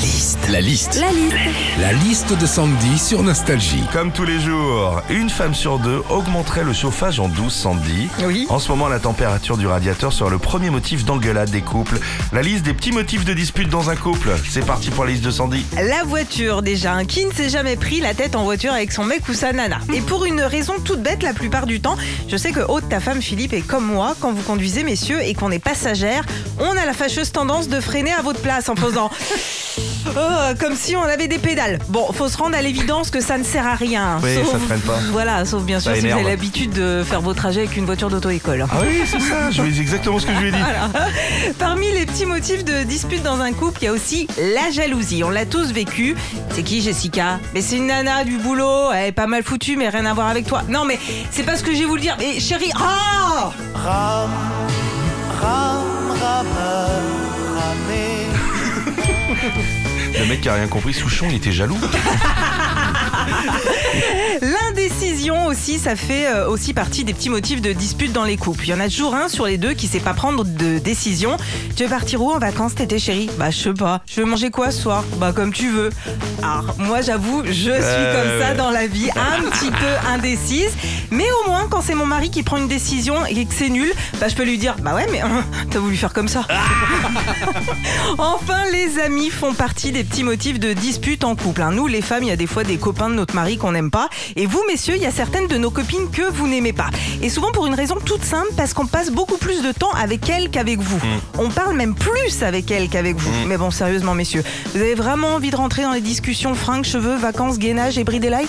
liste. La liste. La liste. La liste de Sandy sur Nostalgie. Comme tous les jours, une femme sur deux augmenterait le chauffage en douce, Sandy. Oui. En ce moment, la température du radiateur sera le premier motif d'engueulade des couples. La liste des petits motifs de dispute dans un couple. C'est parti pour la liste de Sandy. La voiture déjà, hein. qui ne s'est jamais pris la tête en voiture avec son mec ou sa nana Et pour une raison toute bête la plupart du temps, je sais que Aude, ta femme Philippe est comme moi, quand vous conduisez messieurs et qu'on est passagère, on a la fâcheuse tendance de freiner à votre place en faisant... Oh, comme si on avait des pédales. Bon, faut se rendre à l'évidence que ça ne sert à rien. Oui, ça freine pas. Voilà, sauf bien sûr si vous avez l'habitude de faire vos trajets avec une voiture d'auto-école. Ah oui, c'est ça, je lui dis exactement ce que je lui ai dit. Parmi les petits motifs de dispute dans un couple, il y a aussi la jalousie. On l'a tous vécu. C'est qui Jessica? Mais c'est une nana du boulot. Elle est pas mal foutue, mais rien à voir avec toi. Non, mais c'est pas ce que j'ai voulu dire. Mais chérie, ah Ram, Le mec qui a rien compris, Souchon, il était jaloux. L'indécision aussi, ça fait euh, aussi partie des petits motifs de dispute dans les couples. Il y en a toujours un sur les deux qui sait pas prendre de décision. Tu veux partir où en vacances t'étais chérie? Bah je sais pas. Je veux manger quoi ce soir? Bah comme tu veux. Alors moi j'avoue, je suis Euh, comme ça dans la vie, un petit peu indécise. Mais au moins quand c'est mon mari qui prend une décision et que c'est nul, bah je peux lui dire bah ouais mais hein, t'as voulu faire comme ça. Enfin, les amis font partie des petits motifs de dispute en couple. hein. Nous, les femmes, il y a des fois des copains de notre mari qu'on n'aime pas. Et vous, messieurs, il y a certaines de nos copines que vous n'aimez pas. Et souvent pour une raison toute simple, parce qu'on passe beaucoup plus de temps avec elles qu'avec vous. On parle même plus avec elles qu'avec vous. Mais bon, sérieusement, messieurs, vous avez vraiment envie de rentrer dans les discussions fringues, cheveux, vacances, gainage et bris des lights